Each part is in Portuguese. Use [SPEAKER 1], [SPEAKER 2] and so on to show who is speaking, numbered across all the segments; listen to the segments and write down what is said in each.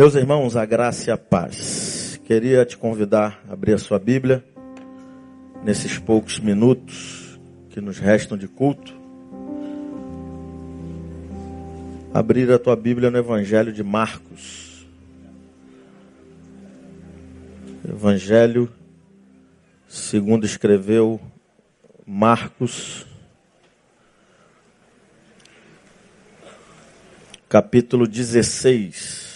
[SPEAKER 1] Meus irmãos, a graça e a paz. Queria te convidar a abrir a sua Bíblia nesses poucos minutos que nos restam de culto. Abrir a tua Bíblia no Evangelho de Marcos. Evangelho segundo escreveu Marcos, capítulo 16.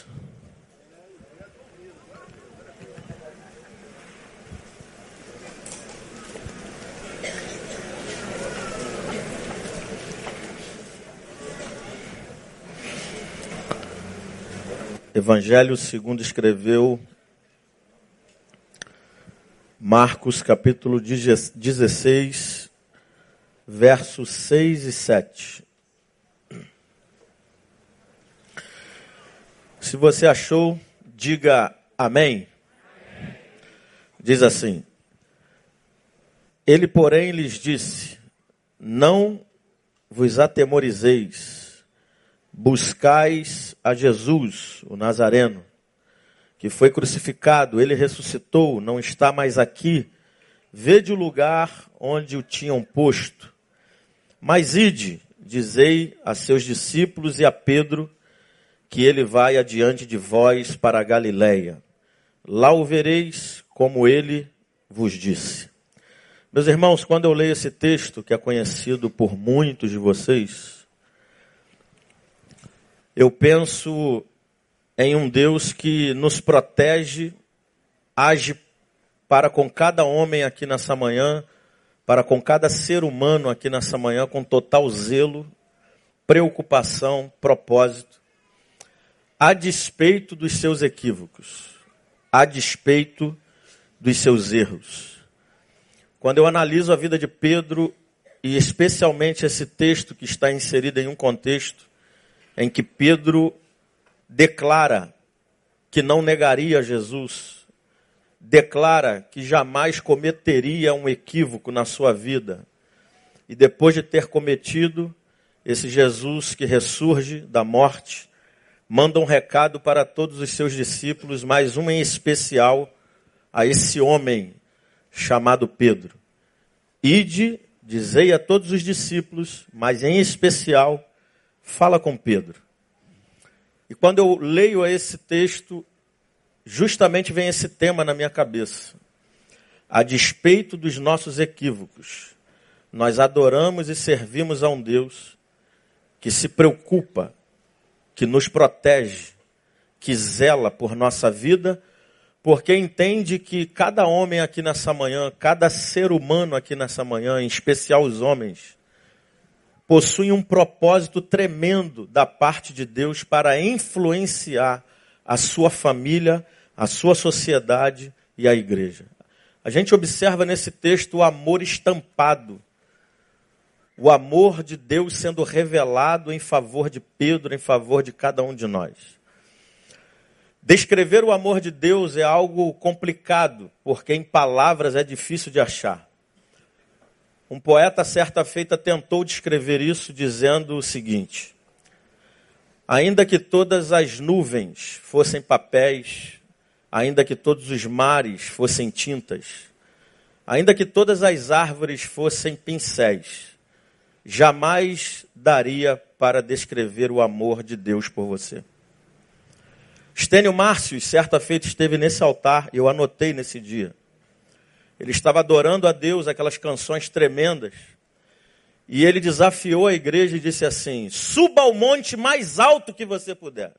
[SPEAKER 1] Evangelho segundo escreveu Marcos capítulo 16, versos 6 e 7. Se você achou, diga amém. Diz assim: Ele, porém, lhes disse: Não vos atemorizeis buscais a Jesus, o Nazareno, que foi crucificado, ele ressuscitou, não está mais aqui. Vede o lugar onde o tinham posto. Mas ide, dizei a seus discípulos e a Pedro, que ele vai adiante de vós para a Galiléia. Lá o vereis como ele vos disse. Meus irmãos, quando eu leio esse texto, que é conhecido por muitos de vocês, eu penso em um Deus que nos protege, age para com cada homem aqui nessa manhã, para com cada ser humano aqui nessa manhã, com total zelo, preocupação, propósito, a despeito dos seus equívocos, a despeito dos seus erros. Quando eu analiso a vida de Pedro, e especialmente esse texto que está inserido em um contexto em que Pedro declara que não negaria Jesus, declara que jamais cometeria um equívoco na sua vida. E depois de ter cometido, esse Jesus que ressurge da morte, manda um recado para todos os seus discípulos, mais um em especial a esse homem chamado Pedro. Ide, dizei a todos os discípulos, mas em especial fala com Pedro. E quando eu leio esse texto, justamente vem esse tema na minha cabeça. A despeito dos nossos equívocos, nós adoramos e servimos a um Deus que se preocupa, que nos protege, que zela por nossa vida, porque entende que cada homem aqui nessa manhã, cada ser humano aqui nessa manhã, em especial os homens, possuem um propósito tremendo da parte de Deus para influenciar a sua família, a sua sociedade e a igreja. A gente observa nesse texto o amor estampado, o amor de Deus sendo revelado em favor de Pedro, em favor de cada um de nós. Descrever o amor de Deus é algo complicado, porque em palavras é difícil de achar. Um poeta, certa feita, tentou descrever isso dizendo o seguinte: Ainda que todas as nuvens fossem papéis, ainda que todos os mares fossem tintas, ainda que todas as árvores fossem pincéis, jamais daria para descrever o amor de Deus por você. Estênio Márcio, certa feita, esteve nesse altar, eu anotei nesse dia. Ele estava adorando a Deus, aquelas canções tremendas. E ele desafiou a igreja e disse assim: suba ao monte mais alto que você puder.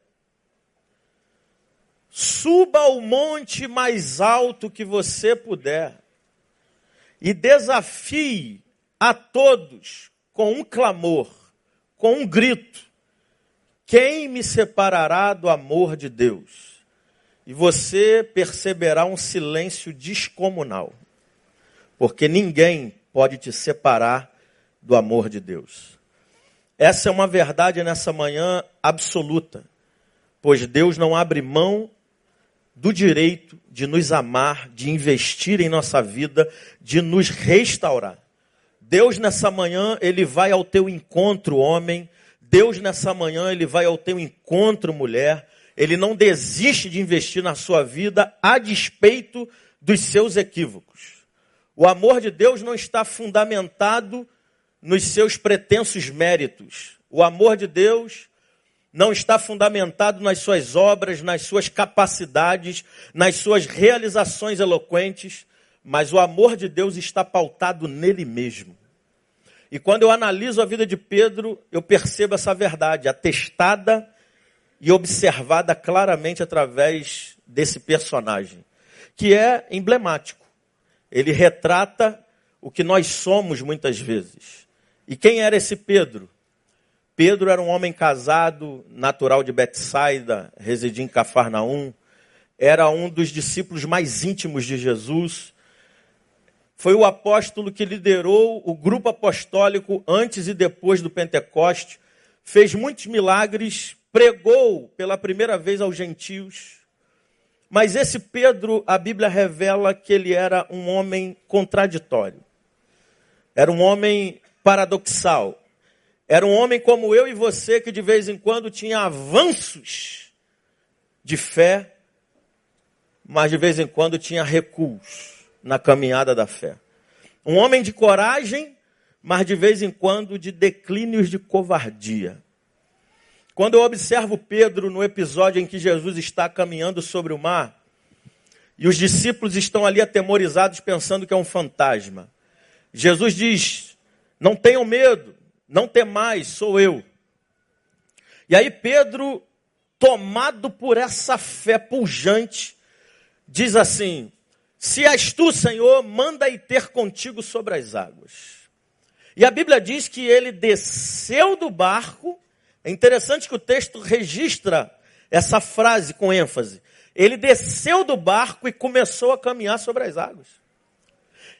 [SPEAKER 1] Suba ao monte mais alto que você puder. E desafie a todos com um clamor, com um grito: Quem me separará do amor de Deus? E você perceberá um silêncio descomunal porque ninguém pode te separar do amor de Deus. Essa é uma verdade nessa manhã absoluta, pois Deus não abre mão do direito de nos amar, de investir em nossa vida, de nos restaurar. Deus nessa manhã, ele vai ao teu encontro, homem. Deus nessa manhã, ele vai ao teu encontro, mulher. ele não desiste de investir na sua vida a despeito dos seus equívocos. O amor de Deus não está fundamentado nos seus pretensos méritos. O amor de Deus não está fundamentado nas suas obras, nas suas capacidades, nas suas realizações eloquentes, mas o amor de Deus está pautado nele mesmo. E quando eu analiso a vida de Pedro, eu percebo essa verdade, atestada e observada claramente através desse personagem, que é emblemático. Ele retrata o que nós somos muitas vezes. E quem era esse Pedro? Pedro era um homem casado, natural de Betsaida, residia em Cafarnaum, era um dos discípulos mais íntimos de Jesus. Foi o apóstolo que liderou o grupo apostólico antes e depois do Pentecoste, fez muitos milagres, pregou pela primeira vez aos gentios. Mas esse Pedro, a Bíblia revela que ele era um homem contraditório. Era um homem paradoxal. Era um homem como eu e você que de vez em quando tinha avanços de fé, mas de vez em quando tinha recuos na caminhada da fé. Um homem de coragem, mas de vez em quando de declínios de covardia. Quando eu observo Pedro no episódio em que Jesus está caminhando sobre o mar, e os discípulos estão ali atemorizados pensando que é um fantasma. Jesus diz: Não tenham medo, não temais, sou eu. E aí Pedro, tomado por essa fé pujante, diz assim: Se és tu, Senhor, manda ir ter contigo sobre as águas. E a Bíblia diz que ele desceu do barco. É interessante que o texto registra essa frase com ênfase. Ele desceu do barco e começou a caminhar sobre as águas.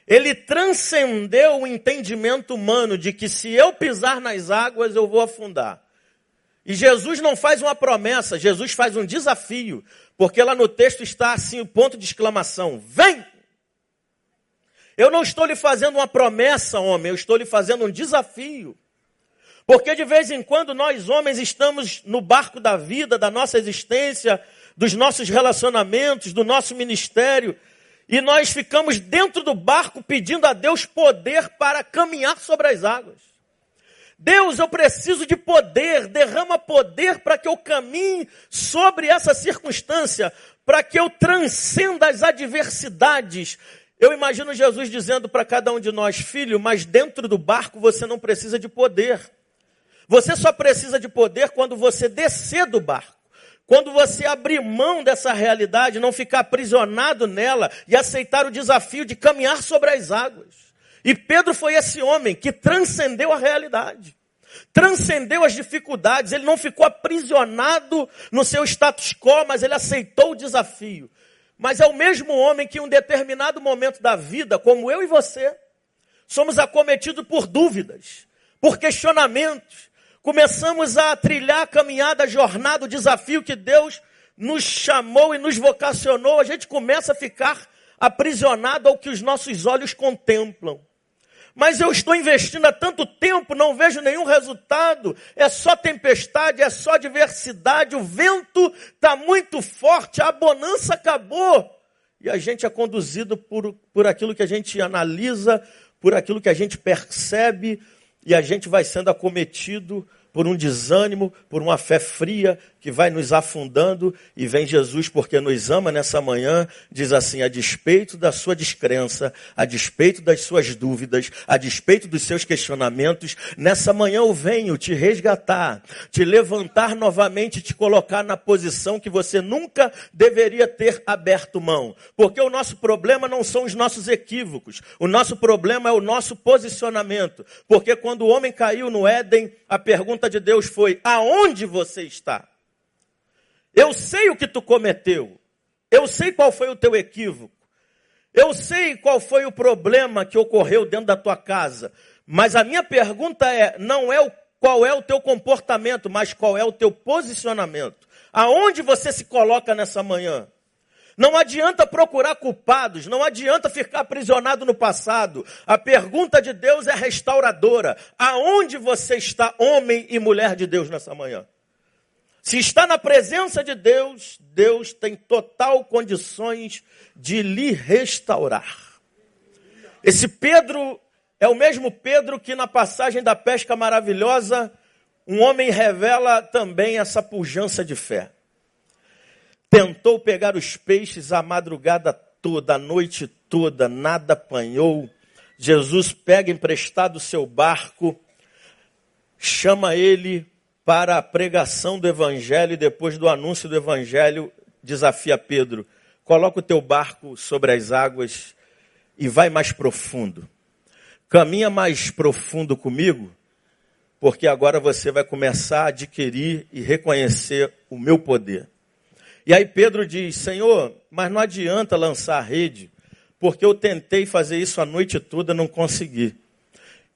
[SPEAKER 1] Ele transcendeu o entendimento humano de que se eu pisar nas águas eu vou afundar. E Jesus não faz uma promessa, Jesus faz um desafio, porque lá no texto está assim o ponto de exclamação: Vem! Eu não estou lhe fazendo uma promessa, homem, eu estou lhe fazendo um desafio. Porque de vez em quando nós homens estamos no barco da vida, da nossa existência, dos nossos relacionamentos, do nosso ministério, e nós ficamos dentro do barco pedindo a Deus poder para caminhar sobre as águas. Deus, eu preciso de poder, derrama poder para que eu caminhe sobre essa circunstância, para que eu transcenda as adversidades. Eu imagino Jesus dizendo para cada um de nós, filho, mas dentro do barco você não precisa de poder. Você só precisa de poder quando você descer do barco. Quando você abrir mão dessa realidade, não ficar aprisionado nela e aceitar o desafio de caminhar sobre as águas. E Pedro foi esse homem que transcendeu a realidade, transcendeu as dificuldades, ele não ficou aprisionado no seu status quo, mas ele aceitou o desafio. Mas é o mesmo homem que em um determinado momento da vida, como eu e você, somos acometidos por dúvidas, por questionamentos, começamos a trilhar a caminhada, a jornada, o desafio que Deus nos chamou e nos vocacionou, a gente começa a ficar aprisionado ao que os nossos olhos contemplam. Mas eu estou investindo há tanto tempo, não vejo nenhum resultado. É só tempestade, é só diversidade, o vento está muito forte, a bonança acabou. E a gente é conduzido por, por aquilo que a gente analisa, por aquilo que a gente percebe, e a gente vai sendo acometido por um desânimo, por uma fé fria que vai nos afundando e vem Jesus porque nos ama nessa manhã, diz assim: a despeito da sua descrença, a despeito das suas dúvidas, a despeito dos seus questionamentos, nessa manhã eu venho te resgatar, te levantar novamente, te colocar na posição que você nunca deveria ter aberto mão. Porque o nosso problema não são os nossos equívocos, o nosso problema é o nosso posicionamento. Porque quando o homem caiu no Éden, a pergunta de Deus foi: aonde você está? Eu sei o que tu cometeu. Eu sei qual foi o teu equívoco. Eu sei qual foi o problema que ocorreu dentro da tua casa. Mas a minha pergunta é: não é o, qual é o teu comportamento, mas qual é o teu posicionamento. Aonde você se coloca nessa manhã? Não adianta procurar culpados, não adianta ficar aprisionado no passado. A pergunta de Deus é restauradora. Aonde você está, homem e mulher de Deus, nessa manhã? Se está na presença de Deus, Deus tem total condições de lhe restaurar. Esse Pedro é o mesmo Pedro que na passagem da pesca maravilhosa, um homem revela também essa pujança de fé. Tentou pegar os peixes a madrugada toda, a noite toda, nada apanhou. Jesus pega emprestado o seu barco, chama ele para a pregação do evangelho e depois do anúncio do evangelho desafia Pedro: coloca o teu barco sobre as águas e vai mais profundo. Caminha mais profundo comigo, porque agora você vai começar a adquirir e reconhecer o meu poder. E aí Pedro diz: Senhor, mas não adianta lançar a rede, porque eu tentei fazer isso a noite toda, não consegui.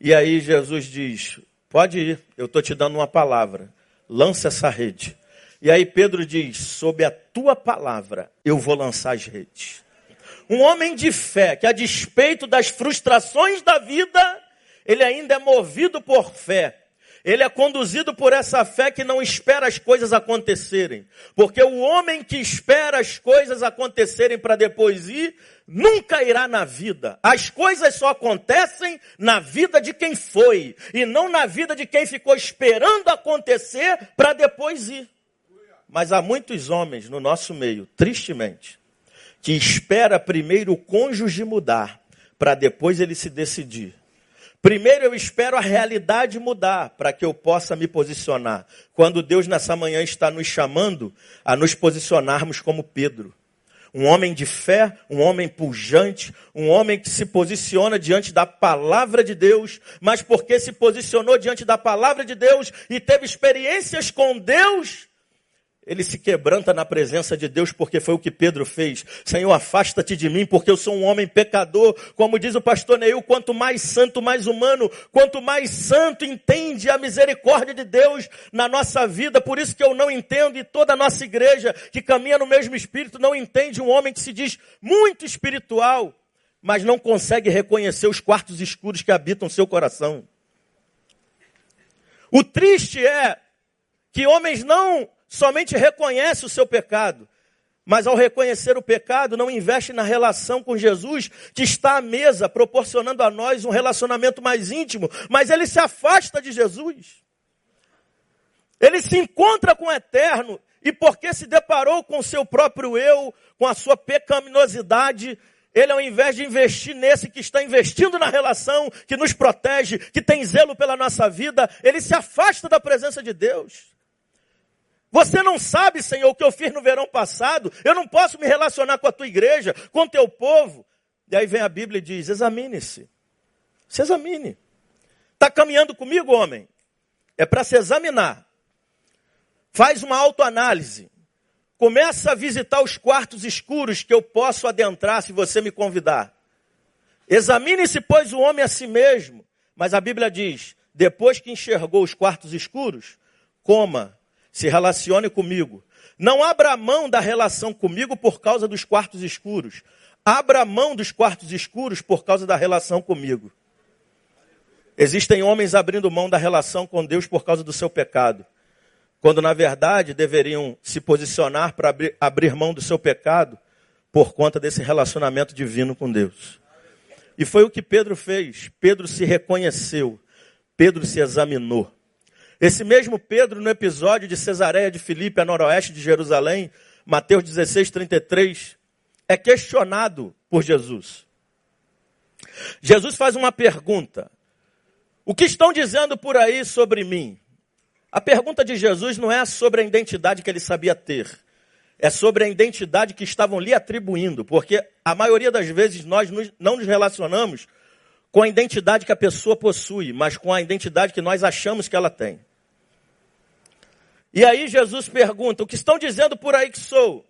[SPEAKER 1] E aí Jesus diz: Pode ir, eu estou te dando uma palavra. Lança essa rede. E aí Pedro diz: Sob a tua palavra, eu vou lançar as redes. Um homem de fé, que a despeito das frustrações da vida, ele ainda é movido por fé. Ele é conduzido por essa fé que não espera as coisas acontecerem. Porque o homem que espera as coisas acontecerem para depois ir, nunca irá na vida. As coisas só acontecem na vida de quem foi, e não na vida de quem ficou esperando acontecer para depois ir. Mas há muitos homens no nosso meio, tristemente, que espera primeiro o cônjuge mudar, para depois ele se decidir. Primeiro eu espero a realidade mudar para que eu possa me posicionar. Quando Deus nessa manhã está nos chamando a nos posicionarmos como Pedro. Um homem de fé, um homem pujante, um homem que se posiciona diante da palavra de Deus, mas porque se posicionou diante da palavra de Deus e teve experiências com Deus, ele se quebranta na presença de Deus, porque foi o que Pedro fez. Senhor, afasta-te de mim, porque eu sou um homem pecador. Como diz o pastor Neil, quanto mais santo, mais humano, quanto mais santo entende a misericórdia de Deus na nossa vida. Por isso que eu não entendo, e toda a nossa igreja que caminha no mesmo espírito não entende um homem que se diz muito espiritual, mas não consegue reconhecer os quartos escuros que habitam seu coração. O triste é que homens não somente reconhece o seu pecado, mas ao reconhecer o pecado, não investe na relação com Jesus, que está à mesa, proporcionando a nós um relacionamento mais íntimo, mas ele se afasta de Jesus. Ele se encontra com o eterno, e porque se deparou com o seu próprio eu, com a sua pecaminosidade, ele, ao invés de investir nesse que está investindo na relação, que nos protege, que tem zelo pela nossa vida, ele se afasta da presença de Deus. Você não sabe, Senhor, o que eu fiz no verão passado. Eu não posso me relacionar com a tua igreja, com o teu povo. E aí vem a Bíblia e diz: examine-se. Se examine. Está caminhando comigo, homem? É para se examinar. Faz uma autoanálise. Começa a visitar os quartos escuros que eu posso adentrar se você me convidar. Examine-se, pois, o homem a si mesmo. Mas a Bíblia diz: depois que enxergou os quartos escuros, coma se relacione comigo. Não abra mão da relação comigo por causa dos quartos escuros. Abra mão dos quartos escuros por causa da relação comigo. Existem homens abrindo mão da relação com Deus por causa do seu pecado, quando na verdade deveriam se posicionar para abrir, abrir mão do seu pecado por conta desse relacionamento divino com Deus. E foi o que Pedro fez. Pedro se reconheceu, Pedro se examinou. Esse mesmo Pedro, no episódio de Cesareia de Filipe, a noroeste de Jerusalém, Mateus 16, 33, é questionado por Jesus. Jesus faz uma pergunta. O que estão dizendo por aí sobre mim? A pergunta de Jesus não é sobre a identidade que ele sabia ter. É sobre a identidade que estavam lhe atribuindo. Porque a maioria das vezes nós não nos relacionamos com a identidade que a pessoa possui, mas com a identidade que nós achamos que ela tem. E aí Jesus pergunta: o que estão dizendo por aí que sou?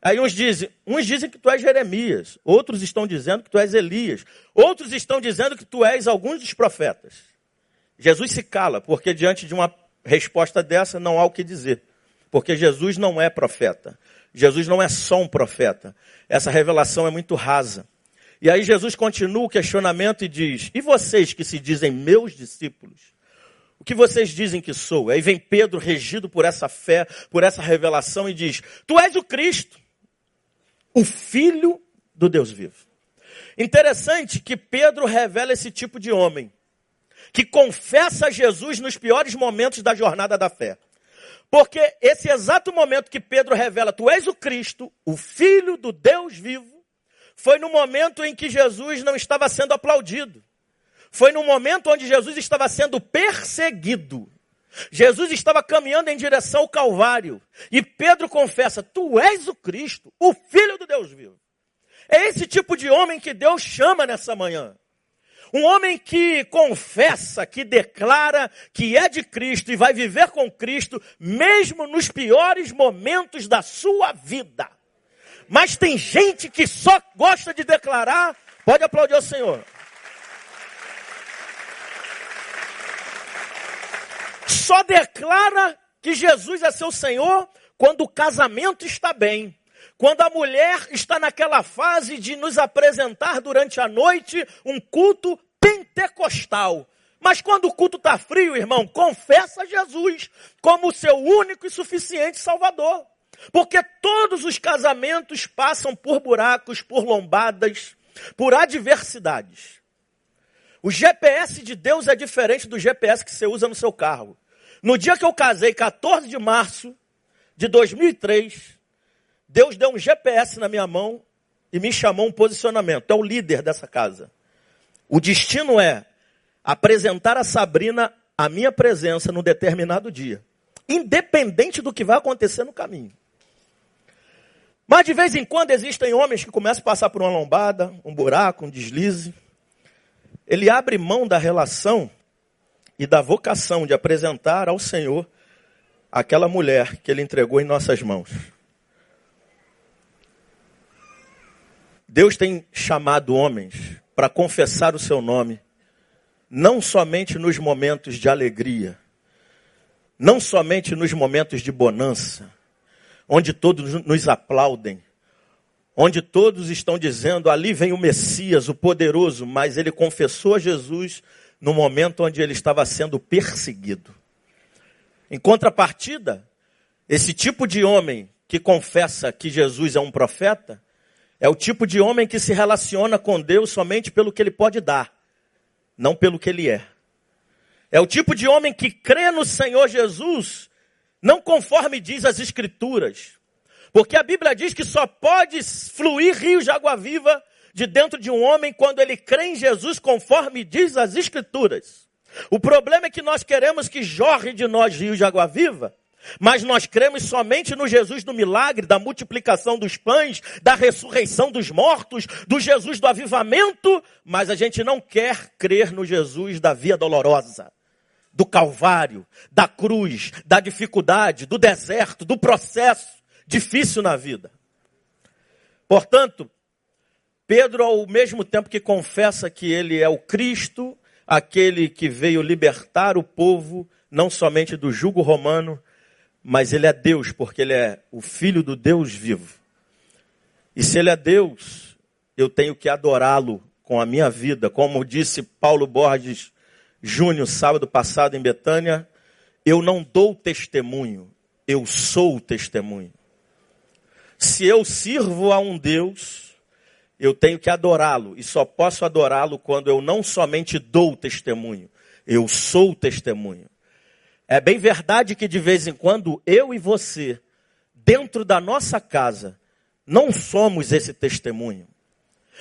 [SPEAKER 1] Aí uns dizem, uns dizem que tu és Jeremias, outros estão dizendo que tu és Elias, outros estão dizendo que tu és alguns dos profetas. Jesus se cala, porque diante de uma resposta dessa não há o que dizer. Porque Jesus não é profeta. Jesus não é só um profeta. Essa revelação é muito rasa. E aí Jesus continua o questionamento e diz: E vocês que se dizem meus discípulos, O que vocês dizem que sou? Aí vem Pedro, regido por essa fé, por essa revelação, e diz: Tu és o Cristo, o Filho do Deus vivo. Interessante que Pedro revela esse tipo de homem, que confessa Jesus nos piores momentos da jornada da fé. Porque esse exato momento que Pedro revela, tu és o Cristo, o Filho do Deus vivo, foi no momento em que Jesus não estava sendo aplaudido. Foi no momento onde Jesus estava sendo perseguido. Jesus estava caminhando em direção ao Calvário. E Pedro confessa: Tu és o Cristo, o Filho do Deus vivo. É esse tipo de homem que Deus chama nessa manhã. Um homem que confessa, que declara que é de Cristo e vai viver com Cristo, mesmo nos piores momentos da sua vida. Mas tem gente que só gosta de declarar. Pode aplaudir o Senhor. Só declara que Jesus é seu Senhor quando o casamento está bem. Quando a mulher está naquela fase de nos apresentar durante a noite um culto pentecostal. Mas quando o culto está frio, irmão, confessa Jesus como seu único e suficiente Salvador. Porque todos os casamentos passam por buracos, por lombadas, por adversidades. O GPS de Deus é diferente do GPS que você usa no seu carro. No dia que eu casei, 14 de março de 2003, Deus deu um GPS na minha mão e me chamou um posicionamento. É o líder dessa casa. O destino é apresentar a Sabrina a minha presença num determinado dia, independente do que vai acontecer no caminho. Mas de vez em quando existem homens que começam a passar por uma lombada, um buraco, um deslize. Ele abre mão da relação e da vocação de apresentar ao Senhor aquela mulher que ele entregou em nossas mãos. Deus tem chamado homens para confessar o seu nome, não somente nos momentos de alegria, não somente nos momentos de bonança, onde todos nos aplaudem, onde todos estão dizendo: ali vem o Messias, o poderoso, mas ele confessou a Jesus no momento onde ele estava sendo perseguido. Em contrapartida, esse tipo de homem que confessa que Jesus é um profeta, é o tipo de homem que se relaciona com Deus somente pelo que ele pode dar, não pelo que ele é. É o tipo de homem que crê no Senhor Jesus, não conforme diz as Escrituras. Porque a Bíblia diz que só pode fluir rios de água viva de dentro de um homem quando ele crê em Jesus, conforme diz as Escrituras. O problema é que nós queremos que jorre de nós rios de água viva, mas nós cremos somente no Jesus do milagre, da multiplicação dos pães, da ressurreição dos mortos, do Jesus do avivamento, mas a gente não quer crer no Jesus da via dolorosa, do Calvário, da cruz, da dificuldade, do deserto, do processo difícil na vida. Portanto, Pedro, ao mesmo tempo que confessa que ele é o Cristo, aquele que veio libertar o povo, não somente do jugo romano, mas ele é Deus, porque ele é o filho do Deus vivo. E se ele é Deus, eu tenho que adorá-lo com a minha vida, como disse Paulo Borges Júnior sábado passado em Betânia, eu não dou testemunho, eu sou o testemunho. Se eu sirvo a um Deus, eu tenho que adorá-lo. E só posso adorá-lo quando eu não somente dou testemunho, eu sou testemunho. É bem verdade que de vez em quando eu e você, dentro da nossa casa, não somos esse testemunho.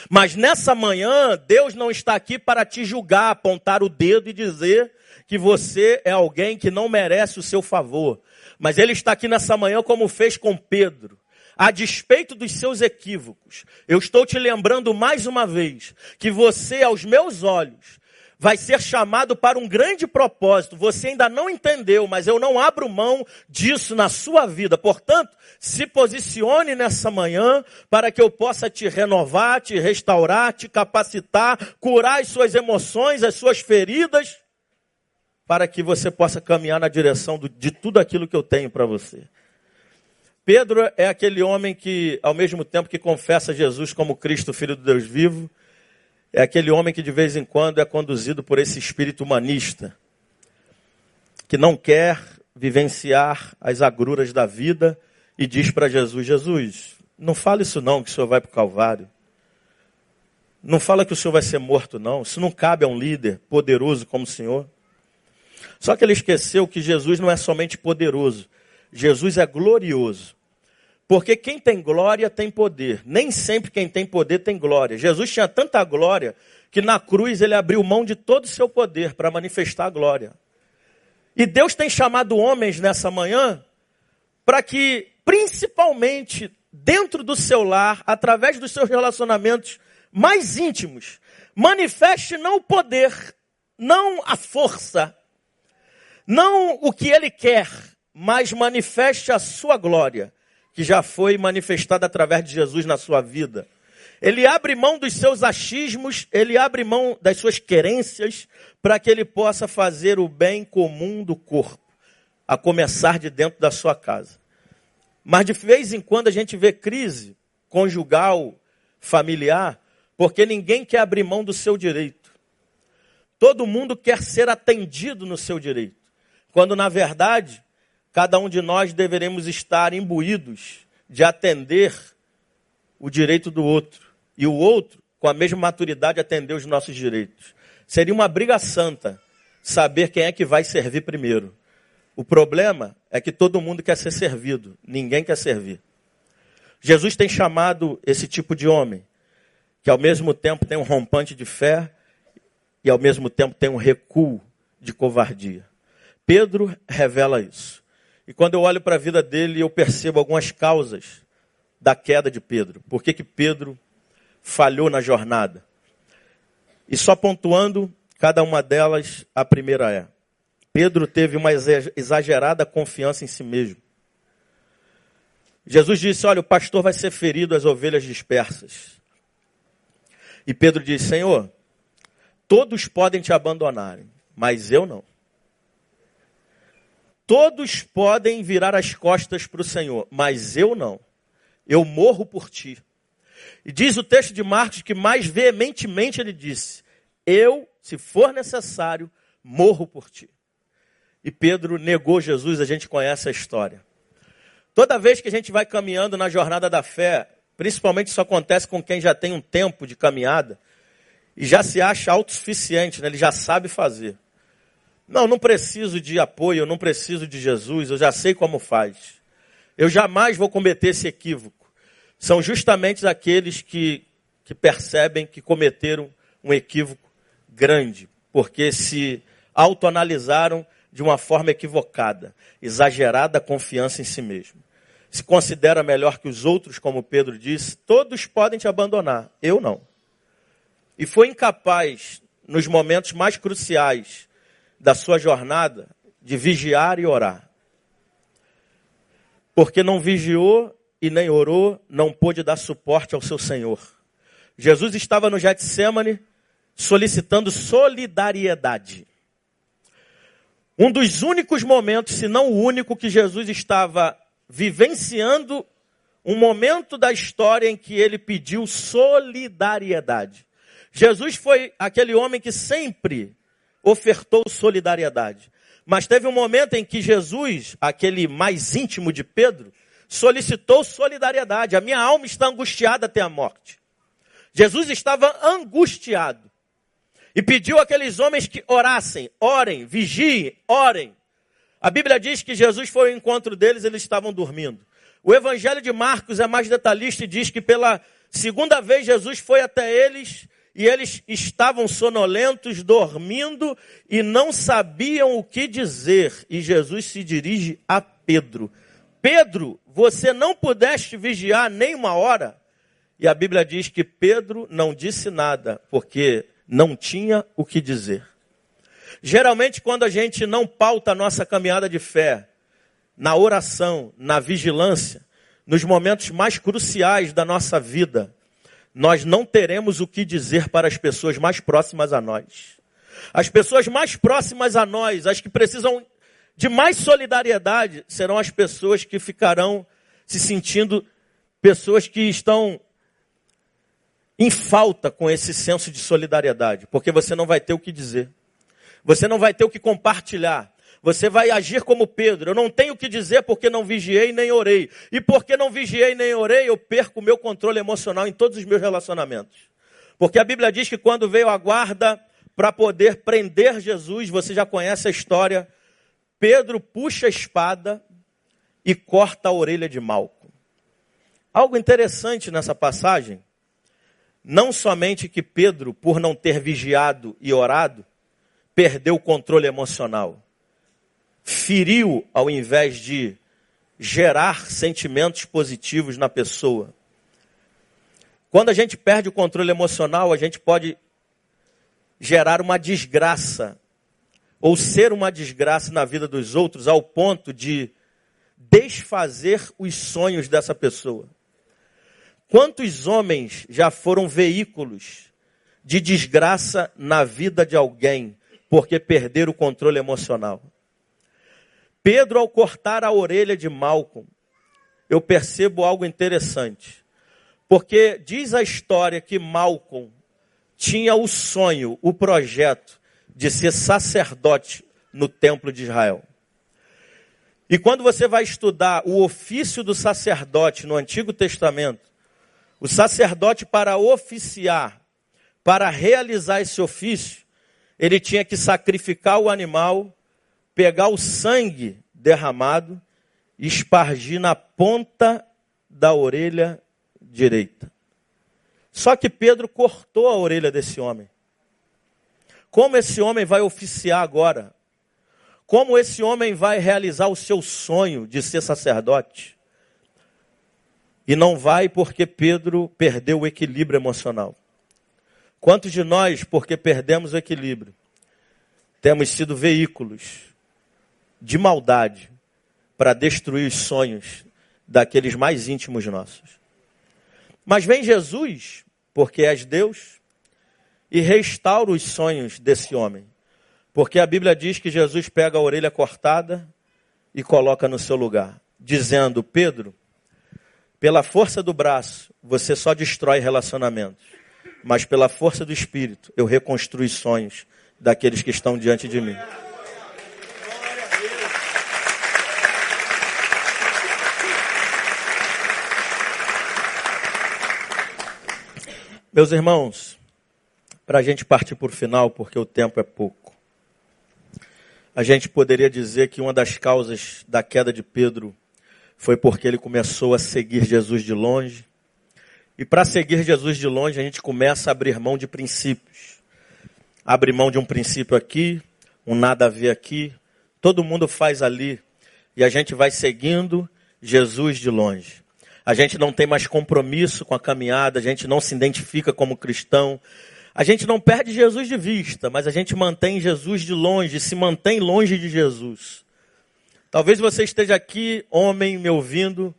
[SPEAKER 1] Mas nessa manhã, Deus não está aqui para te julgar, apontar o dedo e dizer que você é alguém que não merece o seu favor. Mas Ele está aqui nessa manhã como fez com Pedro a despeito dos seus equívocos, eu estou te lembrando mais uma vez que você, aos meus olhos, vai ser chamado para um grande propósito. Você ainda não entendeu, mas eu não abro mão disso na sua vida. Portanto, se posicione nessa manhã para que eu possa te renovar, te restaurar, te capacitar, curar as suas emoções, as suas feridas, para que você possa caminhar na direção de tudo aquilo que eu tenho para você. Pedro é aquele homem que, ao mesmo tempo que confessa Jesus como Cristo, Filho do Deus vivo, é aquele homem que de vez em quando é conduzido por esse espírito humanista. que não quer vivenciar as agruras da vida e diz para Jesus: Jesus, não fala isso não, que o senhor vai para o Calvário. Não fala que o senhor vai ser morto, não. Isso não cabe a um líder poderoso como o senhor. Só que ele esqueceu que Jesus não é somente poderoso, Jesus é glorioso. Porque quem tem glória tem poder. Nem sempre quem tem poder tem glória. Jesus tinha tanta glória que na cruz ele abriu mão de todo o seu poder para manifestar a glória. E Deus tem chamado homens nessa manhã para que, principalmente dentro do seu lar, através dos seus relacionamentos mais íntimos, manifeste não o poder, não a força, não o que ele quer, mas manifeste a sua glória, que já foi manifestada através de Jesus na sua vida. Ele abre mão dos seus achismos, ele abre mão das suas querências, para que ele possa fazer o bem comum do corpo, a começar de dentro da sua casa. Mas de vez em quando a gente vê crise conjugal, familiar, porque ninguém quer abrir mão do seu direito. Todo mundo quer ser atendido no seu direito, quando na verdade cada um de nós deveremos estar imbuídos de atender o direito do outro e o outro, com a mesma maturidade, atender os nossos direitos. Seria uma briga santa saber quem é que vai servir primeiro. O problema é que todo mundo quer ser servido, ninguém quer servir. Jesus tem chamado esse tipo de homem, que ao mesmo tempo tem um rompante de fé e ao mesmo tempo tem um recuo de covardia. Pedro revela isso. E quando eu olho para a vida dele, eu percebo algumas causas da queda de Pedro. Por que, que Pedro falhou na jornada. E só pontuando cada uma delas, a primeira é: Pedro teve uma exagerada confiança em si mesmo. Jesus disse: Olha, o pastor vai ser ferido, as ovelhas dispersas. E Pedro disse: Senhor, todos podem te abandonarem, mas eu não. Todos podem virar as costas para o Senhor, mas eu não. Eu morro por ti. E diz o texto de Marcos que mais veementemente ele disse: Eu, se for necessário, morro por ti. E Pedro negou Jesus, a gente conhece a história. Toda vez que a gente vai caminhando na jornada da fé, principalmente isso acontece com quem já tem um tempo de caminhada e já se acha autossuficiente, né? ele já sabe fazer. Não, não preciso de apoio, eu não preciso de Jesus, eu já sei como faz. Eu jamais vou cometer esse equívoco são justamente aqueles que, que percebem que cometeram um equívoco grande, porque se autoanalisaram de uma forma equivocada, exagerada confiança em si mesmo. Se considera melhor que os outros, como Pedro disse, todos podem te abandonar, eu não. E foi incapaz, nos momentos mais cruciais da sua jornada, de vigiar e orar. Porque não vigiou e nem orou, não pôde dar suporte ao seu Senhor. Jesus estava no Getsemane solicitando solidariedade. Um dos únicos momentos, se não o único, que Jesus estava vivenciando um momento da história em que ele pediu solidariedade. Jesus foi aquele homem que sempre ofertou solidariedade. Mas teve um momento em que Jesus, aquele mais íntimo de Pedro, solicitou solidariedade. A minha alma está angustiada até a morte. Jesus estava angustiado e pediu àqueles homens que orassem, orem, vigiem, orem. A Bíblia diz que Jesus foi ao encontro deles, eles estavam dormindo. O Evangelho de Marcos é mais detalhista e diz que pela segunda vez Jesus foi até eles e eles estavam sonolentos, dormindo e não sabiam o que dizer. E Jesus se dirige a Pedro. Pedro, você não pudeste vigiar nem uma hora? E a Bíblia diz que Pedro não disse nada, porque não tinha o que dizer. Geralmente, quando a gente não pauta a nossa caminhada de fé na oração, na vigilância, nos momentos mais cruciais da nossa vida, nós não teremos o que dizer para as pessoas mais próximas a nós. As pessoas mais próximas a nós, as que precisam de mais solidariedade serão as pessoas que ficarão se sentindo pessoas que estão em falta com esse senso de solidariedade, porque você não vai ter o que dizer. Você não vai ter o que compartilhar. Você vai agir como Pedro. Eu não tenho o que dizer porque não vigiei nem orei. E porque não vigiei nem orei, eu perco o meu controle emocional em todos os meus relacionamentos. Porque a Bíblia diz que quando veio a guarda para poder prender Jesus, você já conhece a história. Pedro puxa a espada e corta a orelha de Malco. Algo interessante nessa passagem, não somente que Pedro, por não ter vigiado e orado, perdeu o controle emocional. Feriu ao invés de gerar sentimentos positivos na pessoa. Quando a gente perde o controle emocional, a gente pode gerar uma desgraça ou ser uma desgraça na vida dos outros ao ponto de desfazer os sonhos dessa pessoa. Quantos homens já foram veículos de desgraça na vida de alguém porque perderam o controle emocional. Pedro, ao cortar a orelha de Malcolm, eu percebo algo interessante. Porque diz a história que Malcolm tinha o sonho, o projeto de ser sacerdote no templo de Israel. E quando você vai estudar o ofício do sacerdote no Antigo Testamento, o sacerdote para oficiar, para realizar esse ofício, ele tinha que sacrificar o animal, pegar o sangue derramado e espargir na ponta da orelha direita. Só que Pedro cortou a orelha desse homem. Como esse homem vai oficiar agora? Como esse homem vai realizar o seu sonho de ser sacerdote? E não vai porque Pedro perdeu o equilíbrio emocional. Quantos de nós, porque perdemos o equilíbrio, temos sido veículos de maldade para destruir os sonhos daqueles mais íntimos nossos? Mas vem Jesus, porque és Deus, e restaura os sonhos desse homem. Porque a Bíblia diz que Jesus pega a orelha cortada e coloca no seu lugar, dizendo: Pedro, pela força do braço, você só destrói relacionamentos mas pela força do Espírito eu reconstruo sonhos daqueles que estão diante de mim. Meus irmãos, para a gente partir por final, porque o tempo é pouco, a gente poderia dizer que uma das causas da queda de Pedro foi porque ele começou a seguir Jesus de longe, e para seguir Jesus de longe, a gente começa a abrir mão de princípios. Abre mão de um princípio aqui, um nada a ver aqui. Todo mundo faz ali. E a gente vai seguindo Jesus de longe. A gente não tem mais compromisso com a caminhada, a gente não se identifica como cristão. A gente não perde Jesus de vista, mas a gente mantém Jesus de longe, se mantém longe de Jesus. Talvez você esteja aqui, homem, me ouvindo,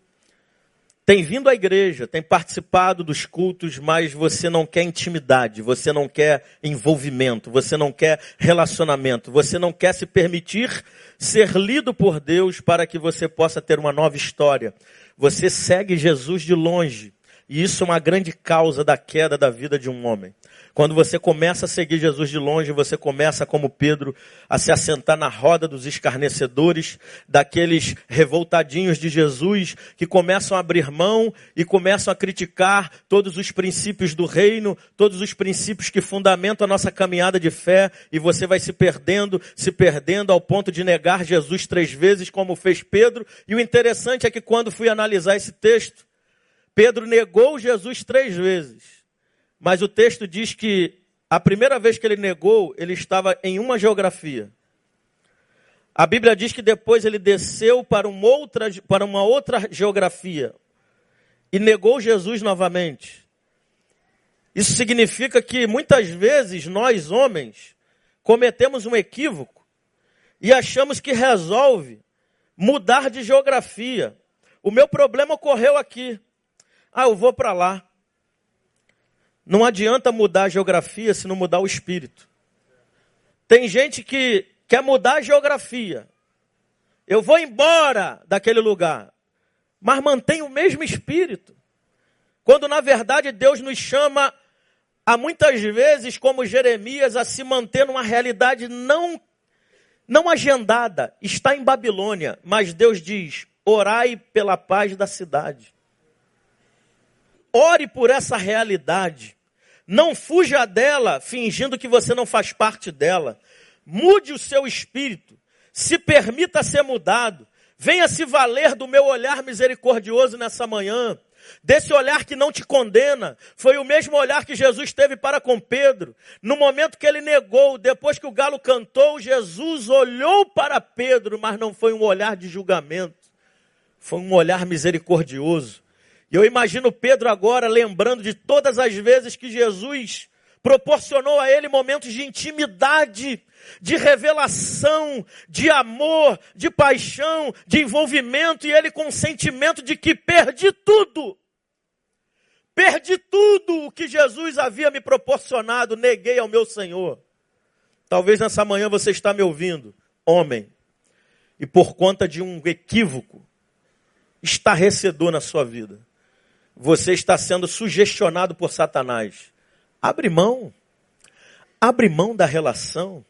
[SPEAKER 1] tem vindo à igreja, tem participado dos cultos, mas você não quer intimidade, você não quer envolvimento, você não quer relacionamento, você não quer se permitir ser lido por Deus para que você possa ter uma nova história. Você segue Jesus de longe. E isso é uma grande causa da queda da vida de um homem. Quando você começa a seguir Jesus de longe, você começa, como Pedro, a se assentar na roda dos escarnecedores, daqueles revoltadinhos de Jesus, que começam a abrir mão e começam a criticar todos os princípios do reino, todos os princípios que fundamentam a nossa caminhada de fé, e você vai se perdendo, se perdendo ao ponto de negar Jesus três vezes, como fez Pedro. E o interessante é que quando fui analisar esse texto, Pedro negou Jesus três vezes. Mas o texto diz que a primeira vez que ele negou, ele estava em uma geografia. A Bíblia diz que depois ele desceu para uma outra, para uma outra geografia e negou Jesus novamente. Isso significa que muitas vezes nós, homens, cometemos um equívoco e achamos que resolve mudar de geografia. O meu problema ocorreu aqui. Ah, eu vou para lá. Não adianta mudar a geografia se não mudar o espírito. Tem gente que quer mudar a geografia. Eu vou embora daquele lugar, mas mantém o mesmo espírito. Quando na verdade Deus nos chama a muitas vezes, como Jeremias, a se manter numa realidade não não agendada, está em Babilônia, mas Deus diz: orai pela paz da cidade. Ore por essa realidade. Não fuja dela fingindo que você não faz parte dela. Mude o seu espírito. Se permita ser mudado. Venha se valer do meu olhar misericordioso nessa manhã. Desse olhar que não te condena. Foi o mesmo olhar que Jesus teve para com Pedro. No momento que ele negou, depois que o galo cantou, Jesus olhou para Pedro, mas não foi um olhar de julgamento. Foi um olhar misericordioso. E eu imagino Pedro agora lembrando de todas as vezes que Jesus proporcionou a ele momentos de intimidade, de revelação, de amor, de paixão, de envolvimento, e ele com o sentimento de que perdi tudo. Perdi tudo o que Jesus havia me proporcionado, neguei ao meu Senhor. Talvez nessa manhã você está me ouvindo, homem, e por conta de um equívoco estarrecedor na sua vida, você está sendo sugestionado por Satanás. Abre mão. Abre mão da relação.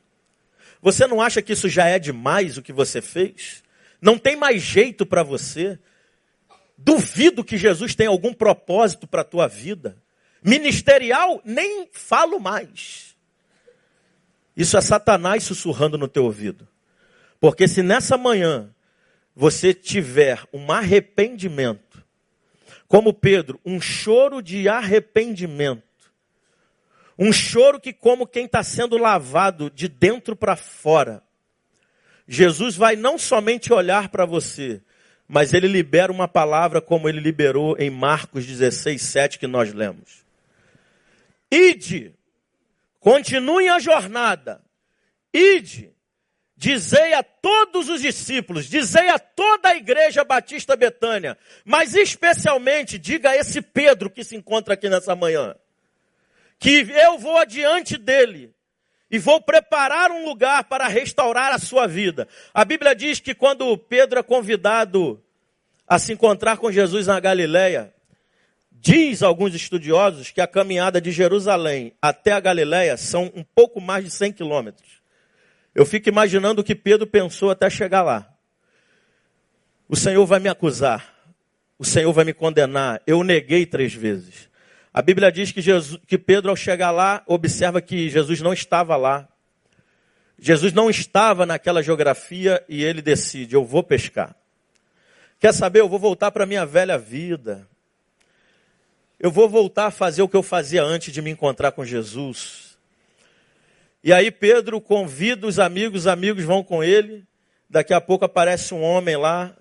[SPEAKER 1] Você não acha que isso já é demais o que você fez? Não tem mais jeito para você? Duvido que Jesus tenha algum propósito para a tua vida. Ministerial, nem falo mais. Isso é Satanás sussurrando no teu ouvido. Porque se nessa manhã você tiver um arrependimento, como Pedro, um choro de arrependimento. Um choro que, como quem está sendo lavado de dentro para fora. Jesus vai não somente olhar para você, mas ele libera uma palavra como ele liberou em Marcos 16, 7 que nós lemos. Ide, continue a jornada, ide, Dizei a todos os discípulos, dizei a toda a igreja batista Betânia, mas especialmente diga a esse Pedro que se encontra aqui nessa manhã, que eu vou adiante dele e vou preparar um lugar para restaurar a sua vida. A Bíblia diz que quando Pedro é convidado a se encontrar com Jesus na Galileia, diz alguns estudiosos que a caminhada de Jerusalém até a Galileia são um pouco mais de 100 quilômetros. Eu fico imaginando o que Pedro pensou até chegar lá. O Senhor vai me acusar. O Senhor vai me condenar. Eu neguei três vezes. A Bíblia diz que, Jesus, que Pedro, ao chegar lá, observa que Jesus não estava lá. Jesus não estava naquela geografia e ele decide: eu vou pescar. Quer saber? Eu vou voltar para a minha velha vida. Eu vou voltar a fazer o que eu fazia antes de me encontrar com Jesus. E aí Pedro convida os amigos, os amigos vão com ele. Daqui a pouco aparece um homem lá,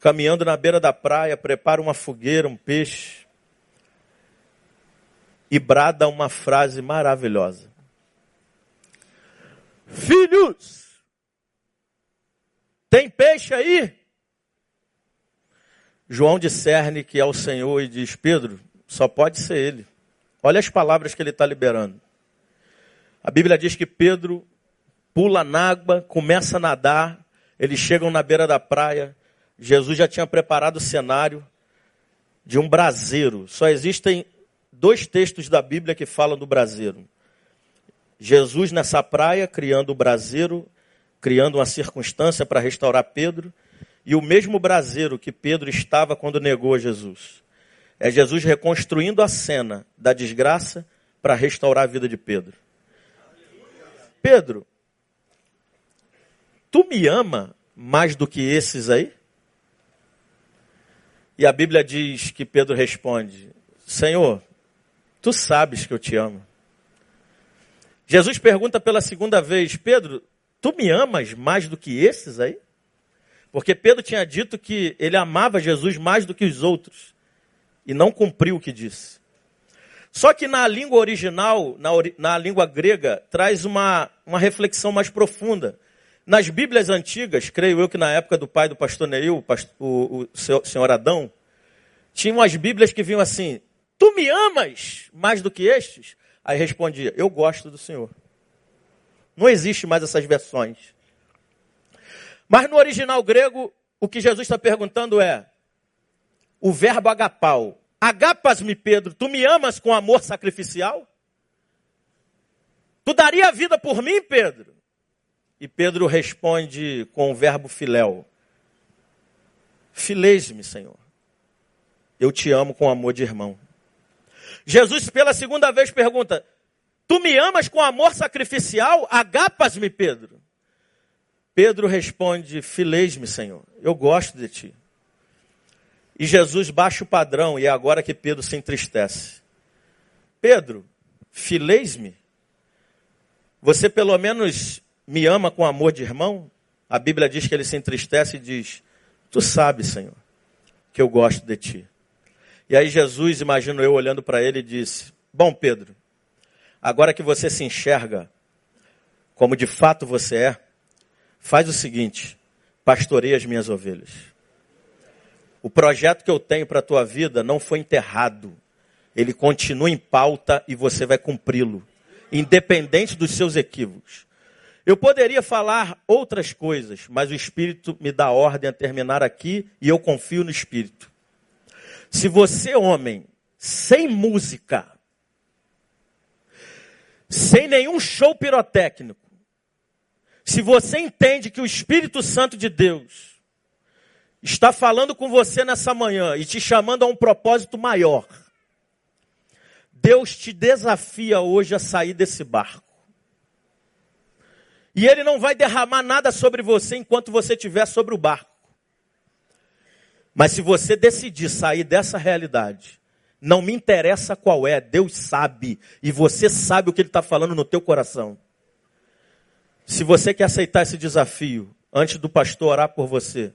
[SPEAKER 1] caminhando na beira da praia, prepara uma fogueira, um peixe. E brada uma frase maravilhosa. Filhos, tem peixe aí? João discerne que é o Senhor e diz: Pedro, só pode ser ele. Olha as palavras que ele está liberando. A Bíblia diz que Pedro pula na água, começa a nadar, eles chegam na beira da praia. Jesus já tinha preparado o cenário de um braseiro. Só existem dois textos da Bíblia que falam do braseiro. Jesus nessa praia, criando o braseiro, criando uma circunstância para restaurar Pedro, e o mesmo braseiro que Pedro estava quando negou Jesus. É Jesus reconstruindo a cena da desgraça para restaurar a vida de Pedro. Pedro, tu me ama mais do que esses aí? E a Bíblia diz que Pedro responde: Senhor, tu sabes que eu te amo. Jesus pergunta pela segunda vez: Pedro, tu me amas mais do que esses aí? Porque Pedro tinha dito que ele amava Jesus mais do que os outros e não cumpriu o que disse. Só que na língua original, na, na língua grega, traz uma, uma reflexão mais profunda. Nas Bíblias antigas, creio eu que na época do pai do pastor Neil, o, o, senhor Adão, tinham as Bíblias que vinham assim: Tu me amas mais do que estes? Aí respondia: Eu gosto do Senhor. Não existe mais essas versões. Mas no original grego, o que Jesus está perguntando é: o verbo agapau, Agapas-me, Pedro, tu me amas com amor sacrificial? Tu daria a vida por mim, Pedro? E Pedro responde com o verbo filéu. Fileis-me, Senhor. Eu te amo com amor de irmão. Jesus, pela segunda vez, pergunta: Tu me amas com amor sacrificial? Agapas-me, Pedro. Pedro responde: Fileis-me, Senhor. Eu gosto de ti. E Jesus baixa o padrão, e é agora que Pedro se entristece. Pedro, fileis-me? Você pelo menos me ama com amor de irmão? A Bíblia diz que ele se entristece e diz: Tu sabes, Senhor, que eu gosto de ti. E aí Jesus, imagino eu, olhando para ele, disse: Bom, Pedro, agora que você se enxerga como de fato você é, faz o seguinte: pastorei as minhas ovelhas. O projeto que eu tenho para a tua vida não foi enterrado. Ele continua em pauta e você vai cumpri-lo, independente dos seus equívocos. Eu poderia falar outras coisas, mas o Espírito me dá ordem a terminar aqui e eu confio no Espírito. Se você, homem, sem música, sem nenhum show pirotécnico, se você entende que o Espírito Santo de Deus está falando com você nessa manhã e te chamando a um propósito maior, Deus te desafia hoje a sair desse barco. E ele não vai derramar nada sobre você enquanto você estiver sobre o barco. Mas se você decidir sair dessa realidade, não me interessa qual é, Deus sabe, e você sabe o que Ele está falando no teu coração. Se você quer aceitar esse desafio, antes do pastor orar por você,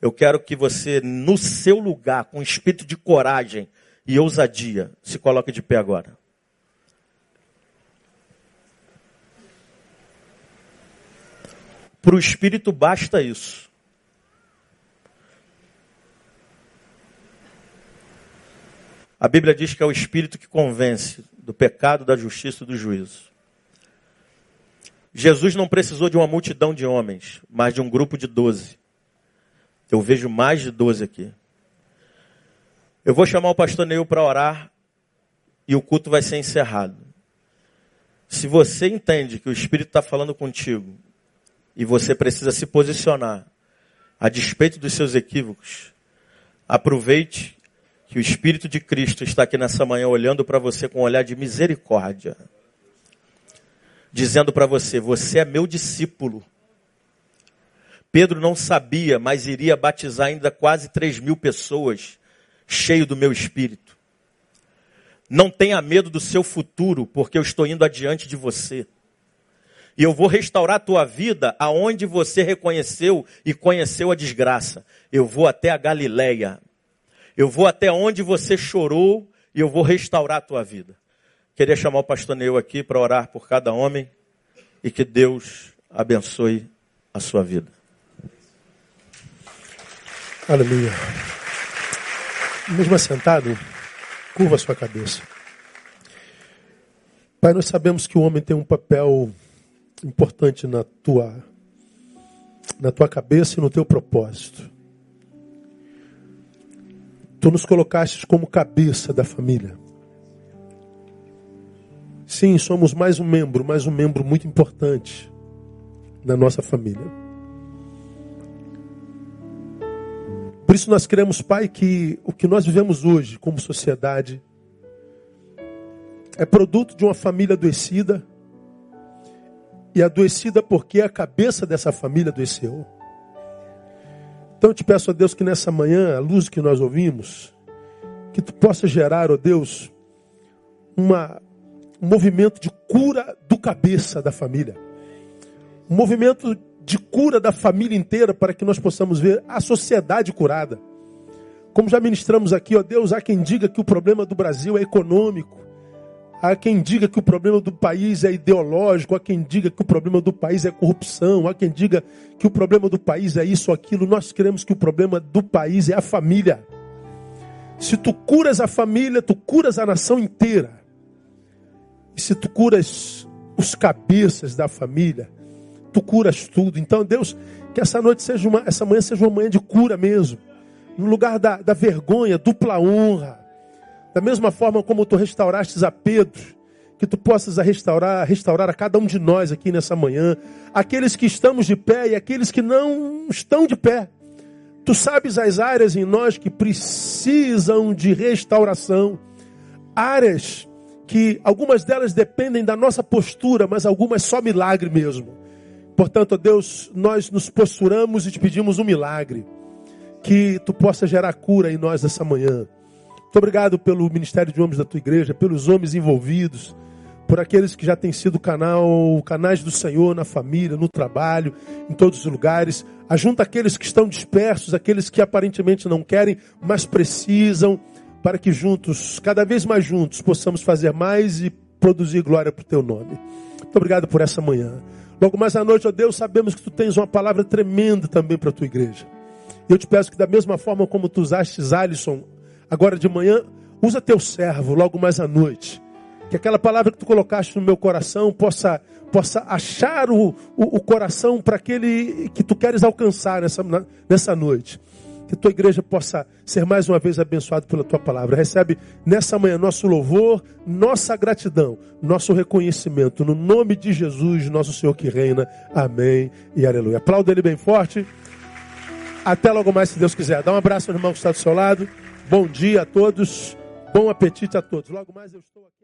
[SPEAKER 1] eu quero que você, no seu lugar, com espírito de coragem e ousadia, se coloque de pé agora. Para o espírito basta isso. A Bíblia diz que é o espírito que convence do pecado, da justiça e do juízo. Jesus não precisou de uma multidão de homens, mas de um grupo de doze. Eu vejo mais de doze aqui. Eu vou chamar o pastor Neil para orar e o culto vai ser encerrado. Se você entende que o Espírito está falando contigo e você precisa se posicionar a despeito dos seus equívocos. Aproveite que o Espírito de Cristo está aqui nessa manhã olhando para você com um olhar de misericórdia, dizendo para você: Você é meu discípulo. Pedro não sabia, mas iria batizar ainda quase 3 mil pessoas, cheio do meu espírito. Não tenha medo do seu futuro, porque eu estou indo adiante de você. E eu vou restaurar a tua vida aonde você reconheceu e conheceu a desgraça. Eu vou até a Galileia. Eu vou até onde você chorou e eu vou restaurar a tua vida. Queria chamar o pastor Neu aqui para orar por cada homem e que Deus abençoe a sua vida.
[SPEAKER 2] Aleluia. Mesmo assentado, curva a sua cabeça. Pai, nós sabemos que o homem tem um papel importante na tua na tua cabeça e no teu propósito. Tu nos colocaste como cabeça da família. Sim, somos mais um membro, mais um membro muito importante na nossa família. Por isso nós queremos, Pai, que o que nós vivemos hoje como sociedade é produto de uma família adoecida, e adoecida porque a cabeça dessa família adoeceu. Então eu te peço a Deus que nessa manhã, a luz que nós ouvimos, que tu possa gerar, ó Deus, uma, um movimento de cura do cabeça da família. Um movimento de cura da família inteira para que nós possamos ver a sociedade curada. Como já ministramos aqui, ó Deus, há quem diga que o problema do Brasil é econômico. Há quem diga que o problema do país é ideológico, há quem diga que o problema do país é corrupção, há quem diga que o problema do país é isso ou aquilo. Nós queremos que o problema do país é a família. Se tu curas a família, tu curas a nação inteira. E se tu curas os cabeças da família, tu curas tudo. Então, Deus, que essa noite seja uma, essa manhã seja uma manhã de cura mesmo. No lugar da, da vergonha, dupla honra da mesma forma como tu restaurastes a Pedro, que tu possas restaurar, restaurar a cada um de nós aqui nessa manhã, aqueles que estamos de pé e aqueles que não estão de pé. Tu sabes as áreas em nós que precisam de restauração, áreas que algumas delas dependem da nossa postura, mas algumas só milagre mesmo. Portanto, Deus, nós nos posturamos e te pedimos um milagre, que tu possa gerar cura em nós nessa manhã. Muito obrigado pelo ministério de homens da tua igreja, pelos homens envolvidos, por aqueles que já têm sido canal, canais do Senhor na família, no trabalho, em todos os lugares. Ajunta aqueles que estão dispersos, aqueles que aparentemente não querem, mas precisam, para que juntos, cada vez mais juntos, possamos fazer mais e produzir glória para o teu nome. Muito obrigado por essa manhã. Logo mais à noite, ó Deus, sabemos que tu tens uma palavra tremenda também para a tua igreja. Eu te peço que da mesma forma como tu usaste Alisson agora de manhã, usa teu servo logo mais à noite. Que aquela palavra que tu colocaste no meu coração possa, possa achar o, o, o coração para aquele que tu queres alcançar nessa, nessa noite. Que tua igreja possa ser mais uma vez abençoada pela tua palavra. Recebe nessa manhã nosso louvor, nossa gratidão, nosso reconhecimento. No nome de Jesus, nosso Senhor que reina. Amém e aleluia. Aplauda ele bem forte. Até logo mais, se Deus quiser. Dá um abraço ao irmão que está do seu lado. Bom dia a todos. Bom apetite a todos. Logo mais eu estou aqui.